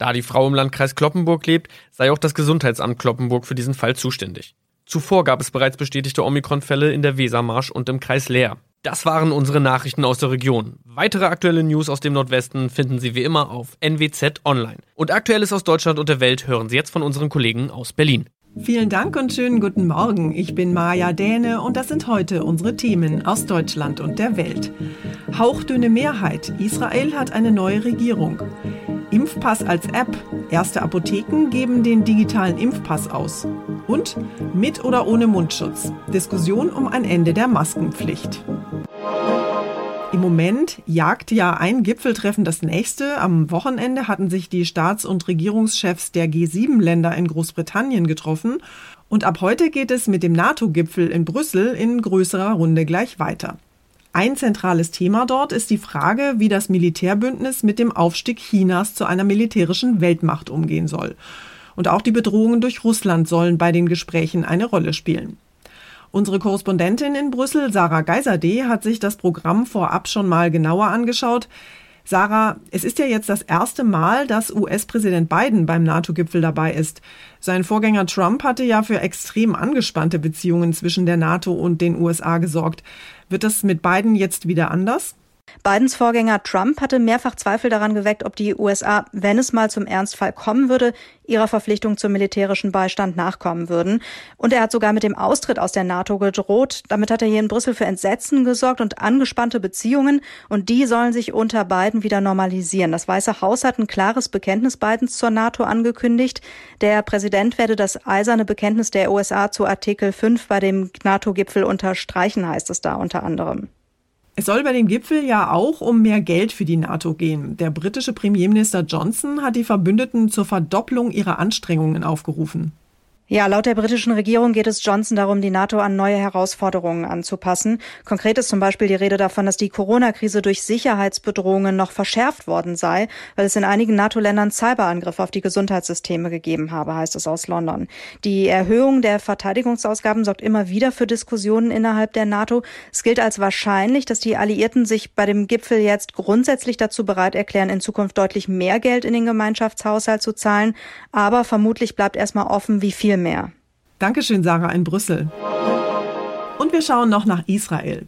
Da die Frau im Landkreis Kloppenburg lebt, sei auch das Gesundheitsamt Kloppenburg für diesen Fall zuständig. Zuvor gab es bereits bestätigte Omikron-Fälle in der Wesermarsch und im Kreis Leer. Das waren unsere Nachrichten aus der Region. Weitere aktuelle News aus dem Nordwesten finden Sie wie immer auf NWZ Online. Und Aktuelles aus Deutschland und der Welt hören Sie jetzt von unseren Kollegen aus Berlin. Vielen Dank und schönen guten Morgen. Ich bin Maja Däne und das sind heute unsere Themen aus Deutschland und der Welt. Hauchdünne Mehrheit. Israel hat eine neue Regierung. Impfpass als App. Erste Apotheken geben den digitalen Impfpass aus. Und mit oder ohne Mundschutz. Diskussion um ein Ende der Maskenpflicht. Im Moment jagt ja ein Gipfeltreffen das nächste. Am Wochenende hatten sich die Staats- und Regierungschefs der G7-Länder in Großbritannien getroffen. Und ab heute geht es mit dem NATO-Gipfel in Brüssel in größerer Runde gleich weiter. Ein zentrales Thema dort ist die Frage, wie das Militärbündnis mit dem Aufstieg Chinas zu einer militärischen Weltmacht umgehen soll. Und auch die Bedrohungen durch Russland sollen bei den Gesprächen eine Rolle spielen. Unsere Korrespondentin in Brüssel, Sarah Geiserde, hat sich das Programm vorab schon mal genauer angeschaut. Sarah, es ist ja jetzt das erste Mal, dass US-Präsident Biden beim NATO-Gipfel dabei ist. Sein Vorgänger Trump hatte ja für extrem angespannte Beziehungen zwischen der NATO und den USA gesorgt. Wird das mit Biden jetzt wieder anders? Bidens Vorgänger Trump hatte mehrfach Zweifel daran geweckt, ob die USA, wenn es mal zum Ernstfall kommen würde, ihrer Verpflichtung zum militärischen Beistand nachkommen würden. Und er hat sogar mit dem Austritt aus der NATO gedroht. Damit hat er hier in Brüssel für Entsetzen gesorgt und angespannte Beziehungen. Und die sollen sich unter Biden wieder normalisieren. Das Weiße Haus hat ein klares Bekenntnis Bidens zur NATO angekündigt. Der Präsident werde das eiserne Bekenntnis der USA zu Artikel 5 bei dem NATO-Gipfel unterstreichen, heißt es da unter anderem. Es soll bei dem Gipfel ja auch um mehr Geld für die NATO gehen. Der britische Premierminister Johnson hat die Verbündeten zur Verdopplung ihrer Anstrengungen aufgerufen. Ja, laut der britischen Regierung geht es Johnson darum, die NATO an neue Herausforderungen anzupassen. Konkret ist zum Beispiel die Rede davon, dass die Corona-Krise durch Sicherheitsbedrohungen noch verschärft worden sei, weil es in einigen NATO-Ländern Cyberangriffe auf die Gesundheitssysteme gegeben habe, heißt es aus London. Die Erhöhung der Verteidigungsausgaben sorgt immer wieder für Diskussionen innerhalb der NATO. Es gilt als wahrscheinlich, dass die Alliierten sich bei dem Gipfel jetzt grundsätzlich dazu bereit erklären, in Zukunft deutlich mehr Geld in den Gemeinschaftshaushalt zu zahlen. Aber vermutlich bleibt erstmal offen, wie viel mehr. Dankeschön, Sarah in Brüssel. Und wir schauen noch nach Israel.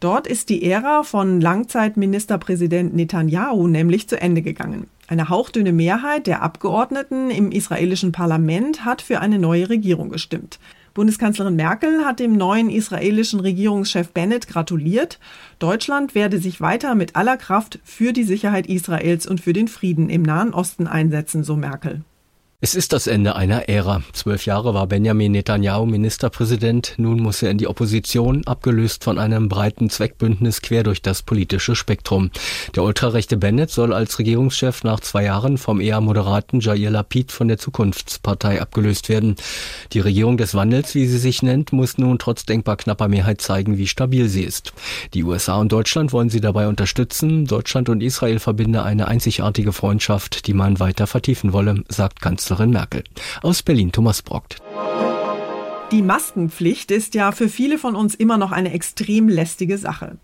Dort ist die Ära von Langzeitministerpräsident Netanyahu nämlich zu Ende gegangen. Eine hauchdünne Mehrheit der Abgeordneten im israelischen Parlament hat für eine neue Regierung gestimmt. Bundeskanzlerin Merkel hat dem neuen israelischen Regierungschef Bennett gratuliert. Deutschland werde sich weiter mit aller Kraft für die Sicherheit Israels und für den Frieden im Nahen Osten einsetzen, so Merkel. Es ist das Ende einer Ära. Zwölf Jahre war Benjamin Netanyahu Ministerpräsident. Nun muss er in die Opposition, abgelöst von einem breiten Zweckbündnis quer durch das politische Spektrum. Der ultrarechte Bennett soll als Regierungschef nach zwei Jahren vom eher moderaten Jair Lapid von der Zukunftspartei abgelöst werden. Die Regierung des Wandels, wie sie sich nennt, muss nun trotz denkbar knapper Mehrheit zeigen, wie stabil sie ist. Die USA und Deutschland wollen sie dabei unterstützen. Deutschland und Israel verbinde eine einzigartige Freundschaft, die man weiter vertiefen wolle, sagt Kanzler Kanzlerin Merkel. Aus Berlin Thomas Brockt. Die Maskenpflicht ist ja für viele von uns immer noch eine extrem lästige Sache.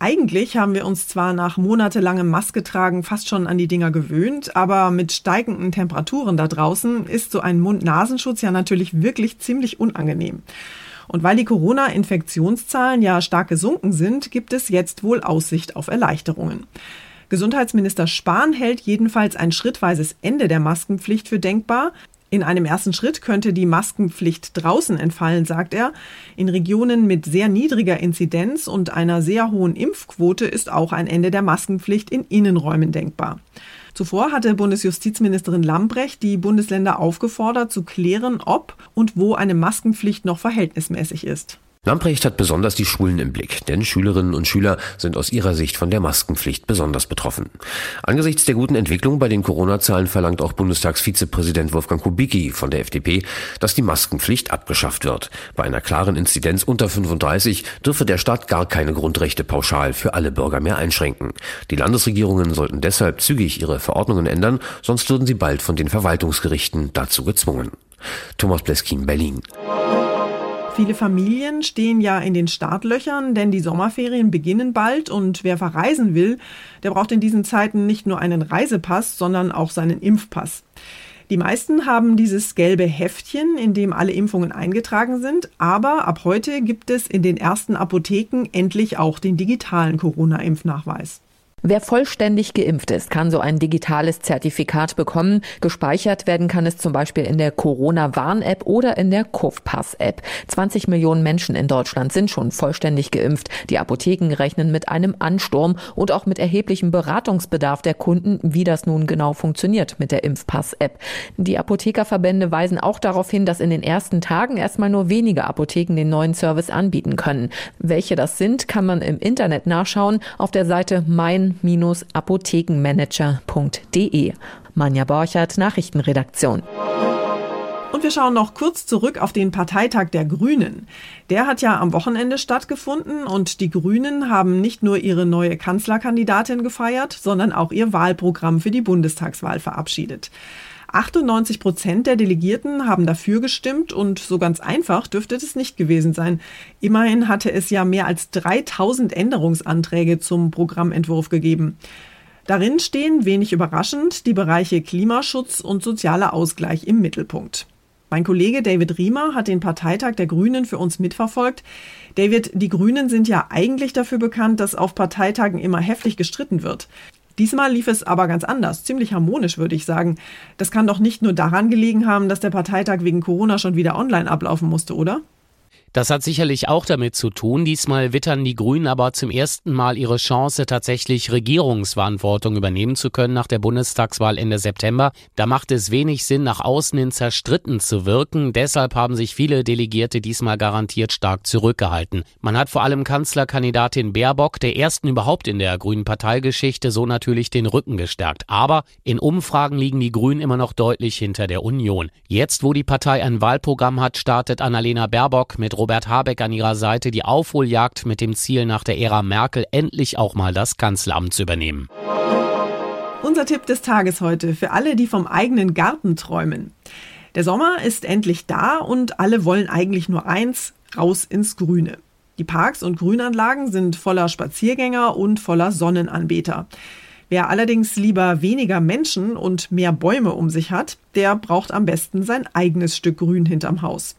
Eigentlich haben wir uns zwar nach monatelangem Masketragen fast schon an die Dinger gewöhnt, aber mit steigenden Temperaturen da draußen ist so ein Mund-Nasenschutz ja natürlich wirklich ziemlich unangenehm. Und weil die Corona-Infektionszahlen ja stark gesunken sind, gibt es jetzt wohl Aussicht auf Erleichterungen. Gesundheitsminister Spahn hält jedenfalls ein schrittweises Ende der Maskenpflicht für denkbar. In einem ersten Schritt könnte die Maskenpflicht draußen entfallen, sagt er. In Regionen mit sehr niedriger Inzidenz und einer sehr hohen Impfquote ist auch ein Ende der Maskenpflicht in Innenräumen denkbar. Zuvor hatte Bundesjustizministerin Lambrecht die Bundesländer aufgefordert, zu klären, ob und wo eine Maskenpflicht noch verhältnismäßig ist. Lamprecht hat besonders die Schulen im Blick, denn Schülerinnen und Schüler sind aus ihrer Sicht von der Maskenpflicht besonders betroffen. Angesichts der guten Entwicklung bei den Corona-Zahlen verlangt auch Bundestagsvizepräsident Wolfgang Kubicki von der FDP, dass die Maskenpflicht abgeschafft wird. Bei einer klaren Inzidenz unter 35 dürfe der Staat gar keine Grundrechte pauschal für alle Bürger mehr einschränken. Die Landesregierungen sollten deshalb zügig ihre Verordnungen ändern, sonst würden sie bald von den Verwaltungsgerichten dazu gezwungen. Thomas Bleskin, Berlin. Viele Familien stehen ja in den Startlöchern, denn die Sommerferien beginnen bald und wer verreisen will, der braucht in diesen Zeiten nicht nur einen Reisepass, sondern auch seinen Impfpass. Die meisten haben dieses gelbe Heftchen, in dem alle Impfungen eingetragen sind, aber ab heute gibt es in den ersten Apotheken endlich auch den digitalen Corona-Impfnachweis. Wer vollständig geimpft ist, kann so ein digitales Zertifikat bekommen. Gespeichert werden kann es zum Beispiel in der Corona-Warn-App oder in der Kofpass-App. 20 Millionen Menschen in Deutschland sind schon vollständig geimpft. Die Apotheken rechnen mit einem Ansturm und auch mit erheblichem Beratungsbedarf der Kunden, wie das nun genau funktioniert mit der Impfpass-App. Die Apothekerverbände weisen auch darauf hin, dass in den ersten Tagen erstmal nur wenige Apotheken den neuen Service anbieten können. Welche das sind, kann man im Internet nachschauen auf der Seite mein apothekenmanager.de. Manja Borchert, Nachrichtenredaktion. Und wir schauen noch kurz zurück auf den Parteitag der Grünen. Der hat ja am Wochenende stattgefunden und die Grünen haben nicht nur ihre neue Kanzlerkandidatin gefeiert, sondern auch ihr Wahlprogramm für die Bundestagswahl verabschiedet. 98 Prozent der Delegierten haben dafür gestimmt und so ganz einfach dürfte es nicht gewesen sein. Immerhin hatte es ja mehr als 3000 Änderungsanträge zum Programmentwurf gegeben. Darin stehen, wenig überraschend, die Bereiche Klimaschutz und sozialer Ausgleich im Mittelpunkt. Mein Kollege David Riemer hat den Parteitag der Grünen für uns mitverfolgt. David, die Grünen sind ja eigentlich dafür bekannt, dass auf Parteitagen immer heftig gestritten wird. Diesmal lief es aber ganz anders, ziemlich harmonisch, würde ich sagen. Das kann doch nicht nur daran gelegen haben, dass der Parteitag wegen Corona schon wieder online ablaufen musste, oder? Das hat sicherlich auch damit zu tun. Diesmal wittern die Grünen aber zum ersten Mal ihre Chance, tatsächlich Regierungsverantwortung übernehmen zu können nach der Bundestagswahl Ende September. Da macht es wenig Sinn, nach außen hin zerstritten zu wirken. Deshalb haben sich viele Delegierte diesmal garantiert stark zurückgehalten. Man hat vor allem Kanzlerkandidatin Baerbock, der ersten überhaupt in der Grünen Parteigeschichte, so natürlich den Rücken gestärkt. Aber in Umfragen liegen die Grünen immer noch deutlich hinter der Union. Jetzt, wo die Partei ein Wahlprogramm hat, startet Annalena Baerbock mit Robert Habeck an ihrer Seite die Aufholjagd mit dem Ziel, nach der Ära Merkel endlich auch mal das Kanzleramt zu übernehmen. Unser Tipp des Tages heute für alle, die vom eigenen Garten träumen. Der Sommer ist endlich da und alle wollen eigentlich nur eins, raus ins Grüne. Die Parks und Grünanlagen sind voller Spaziergänger und voller Sonnenanbeter. Wer allerdings lieber weniger Menschen und mehr Bäume um sich hat, der braucht am besten sein eigenes Stück Grün hinterm Haus.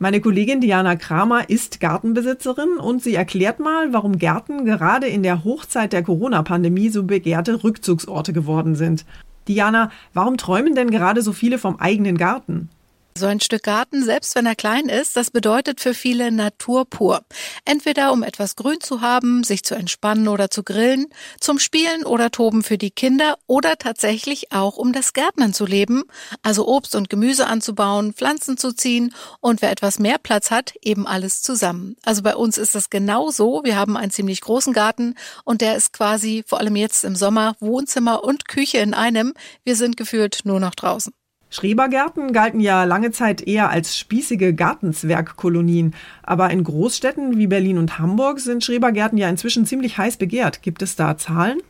Meine Kollegin Diana Kramer ist Gartenbesitzerin und sie erklärt mal, warum Gärten gerade in der Hochzeit der Corona-Pandemie so begehrte Rückzugsorte geworden sind. Diana, warum träumen denn gerade so viele vom eigenen Garten? So ein Stück Garten, selbst wenn er klein ist, das bedeutet für viele Natur pur. Entweder um etwas Grün zu haben, sich zu entspannen oder zu grillen, zum Spielen oder Toben für die Kinder oder tatsächlich auch um das Gärtnern zu leben, also Obst und Gemüse anzubauen, Pflanzen zu ziehen und wer etwas mehr Platz hat, eben alles zusammen. Also bei uns ist das genau so. Wir haben einen ziemlich großen Garten und der ist quasi, vor allem jetzt im Sommer, Wohnzimmer und Küche in einem. Wir sind gefühlt nur noch draußen. Schrebergärten galten ja lange Zeit eher als spießige Gartenzwergkolonien. Aber in Großstädten wie Berlin und Hamburg sind Schrebergärten ja inzwischen ziemlich heiß begehrt. Gibt es da Zahlen?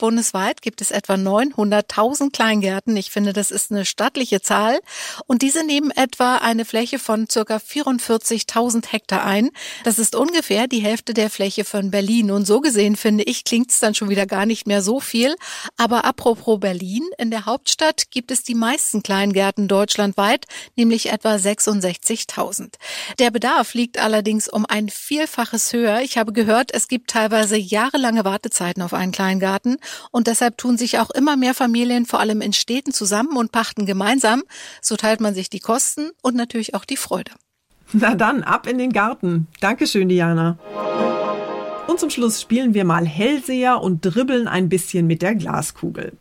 Bundesweit gibt es etwa 900.000 Kleingärten. Ich finde, das ist eine stattliche Zahl. Und diese nehmen etwa eine Fläche von circa 44.000 Hektar ein. Das ist ungefähr die Hälfte der Fläche von Berlin. Und so gesehen, finde ich, klingt es dann schon wieder gar nicht mehr so viel. Aber apropos Berlin, in der Hauptstadt gibt es die meisten Kleingärten deutschlandweit, nämlich etwa 66.000. Der Bedarf liegt allerdings um ein Vielfaches höher. Ich habe gehört, es gibt teilweise jahrelange Wartezeiten auf einen Kleingarten. Und deshalb tun sich auch immer mehr Familien, vor allem in Städten, zusammen und pachten gemeinsam. So teilt man sich die Kosten und natürlich auch die Freude. Na dann, ab in den Garten. Dankeschön, Diana. Und zum Schluss spielen wir mal Hellseher und dribbeln ein bisschen mit der Glaskugel.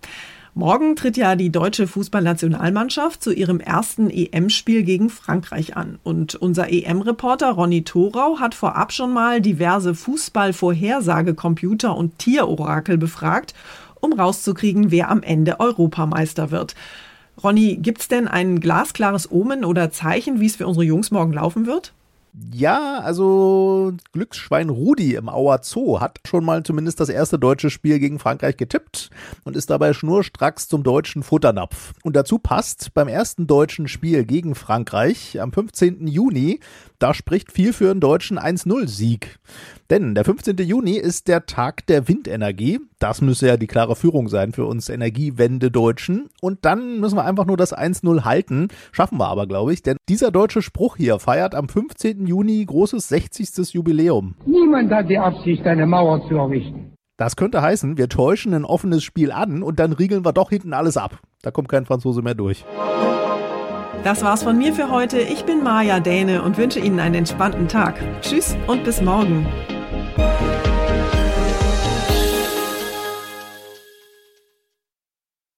Morgen tritt ja die deutsche Fußballnationalmannschaft zu ihrem ersten EM-Spiel gegen Frankreich an. Und unser EM-Reporter Ronny Thorau hat vorab schon mal diverse Fußballvorhersagecomputer und Tierorakel befragt, um rauszukriegen, wer am Ende Europameister wird. Ronny, gibt's denn ein glasklares Omen oder Zeichen, wie es für unsere Jungs morgen laufen wird? Ja, also Glücksschwein Rudi im Auer Zoo hat schon mal zumindest das erste deutsche Spiel gegen Frankreich getippt und ist dabei schnurstracks zum deutschen Futternapf. Und dazu passt, beim ersten deutschen Spiel gegen Frankreich am 15. Juni, da spricht viel für einen deutschen 1-0-Sieg. Denn der 15. Juni ist der Tag der Windenergie. Das müsse ja die klare Führung sein für uns Energiewende-Deutschen. Und dann müssen wir einfach nur das 1-0 halten. Schaffen wir aber, glaube ich. Denn dieser deutsche Spruch hier feiert am 15. Juni großes 60. Jubiläum. Niemand hat die Absicht, eine Mauer zu errichten. Das könnte heißen, wir täuschen ein offenes Spiel an und dann riegeln wir doch hinten alles ab. Da kommt kein Franzose mehr durch. Das war's von mir für heute. Ich bin Maja Däne und wünsche Ihnen einen entspannten Tag. Tschüss und bis morgen.